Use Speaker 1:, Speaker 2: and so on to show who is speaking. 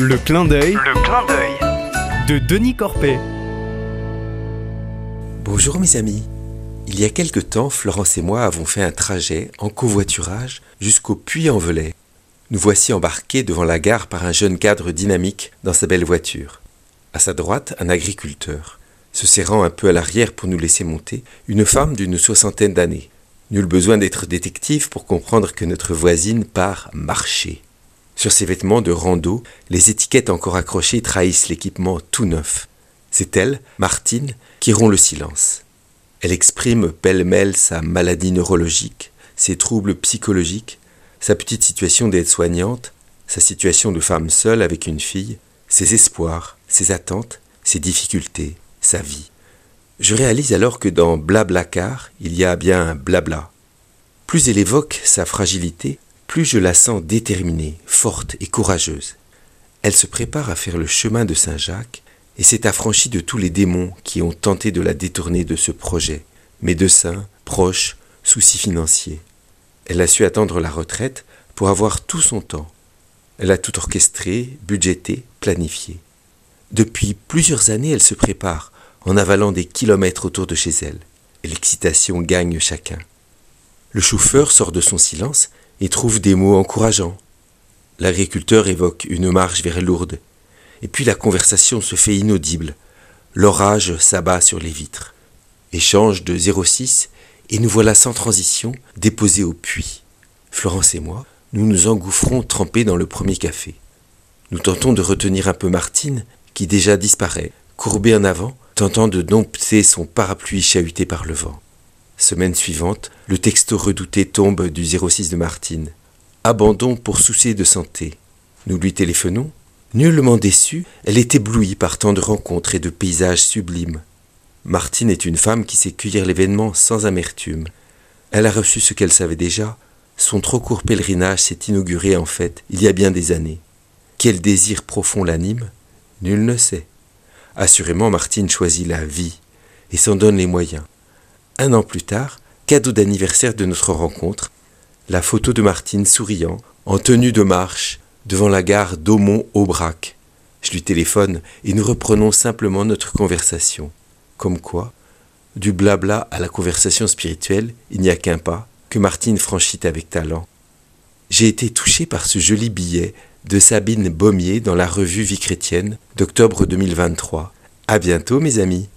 Speaker 1: Le clin d'œil
Speaker 2: Le clin d'œil.
Speaker 1: de Denis Corpet.
Speaker 3: Bonjour mes amis. Il y a quelque temps, Florence et moi avons fait un trajet en covoiturage jusqu'au Puy-en-Velay. Nous voici embarqués devant la gare par un jeune cadre dynamique dans sa belle voiture. À sa droite, un agriculteur. Se serrant un peu à l'arrière pour nous laisser monter, une femme d'une soixantaine d'années. Nul besoin d'être détective pour comprendre que notre voisine part marcher. Sur ses vêtements de rando, les étiquettes encore accrochées trahissent l'équipement tout neuf. C'est elle, Martine, qui rompt le silence. Elle exprime pêle-mêle sa maladie neurologique, ses troubles psychologiques, sa petite situation d'aide-soignante, sa situation de femme seule avec une fille, ses espoirs, ses attentes, ses difficultés, sa vie. Je réalise alors que dans Blablacar, il y a bien un blabla. Plus elle évoque sa fragilité, plus je la sens déterminée, forte et courageuse. Elle se prépare à faire le chemin de Saint-Jacques et s'est affranchie de tous les démons qui ont tenté de la détourner de ce projet, médecins, proches, soucis financiers. Elle a su attendre la retraite pour avoir tout son temps. Elle a tout orchestré, budgété, planifié. Depuis plusieurs années, elle se prépare en avalant des kilomètres autour de chez elle, l'excitation gagne chacun. Le chauffeur sort de son silence et trouve des mots encourageants. L'agriculteur évoque une marche vers Lourdes, et puis la conversation se fait inaudible. L'orage s'abat sur les vitres. Échange de 06, et nous voilà sans transition déposés au puits. Florence et moi, nous nous engouffrons trempés dans le premier café. Nous tentons de retenir un peu Martine, qui déjà disparaît, courbée en avant, tentant de dompter son parapluie chahuté par le vent. Semaine suivante, le texto redouté tombe du 06 de Martine. Abandon pour souci de santé. Nous lui téléphonons. Nullement déçue, elle est éblouie par tant de rencontres et de paysages sublimes. Martine est une femme qui sait cueillir l'événement sans amertume. Elle a reçu ce qu'elle savait déjà. Son trop court pèlerinage s'est inauguré en fait il y a bien des années. Quel désir profond l'anime? Nul ne sait. Assurément, Martine choisit la vie et s'en donne les moyens. Un an plus tard, cadeau d'anniversaire de notre rencontre, la photo de Martine souriant, en tenue de marche, devant la gare d'Aumont-Aubrac. Je lui téléphone et nous reprenons simplement notre conversation. Comme quoi, du blabla à la conversation spirituelle, il n'y a qu'un pas que Martine franchit avec talent. J'ai été touché par ce joli billet de Sabine Baumier dans la revue Vie chrétienne d'octobre 2023. À bientôt, mes amis.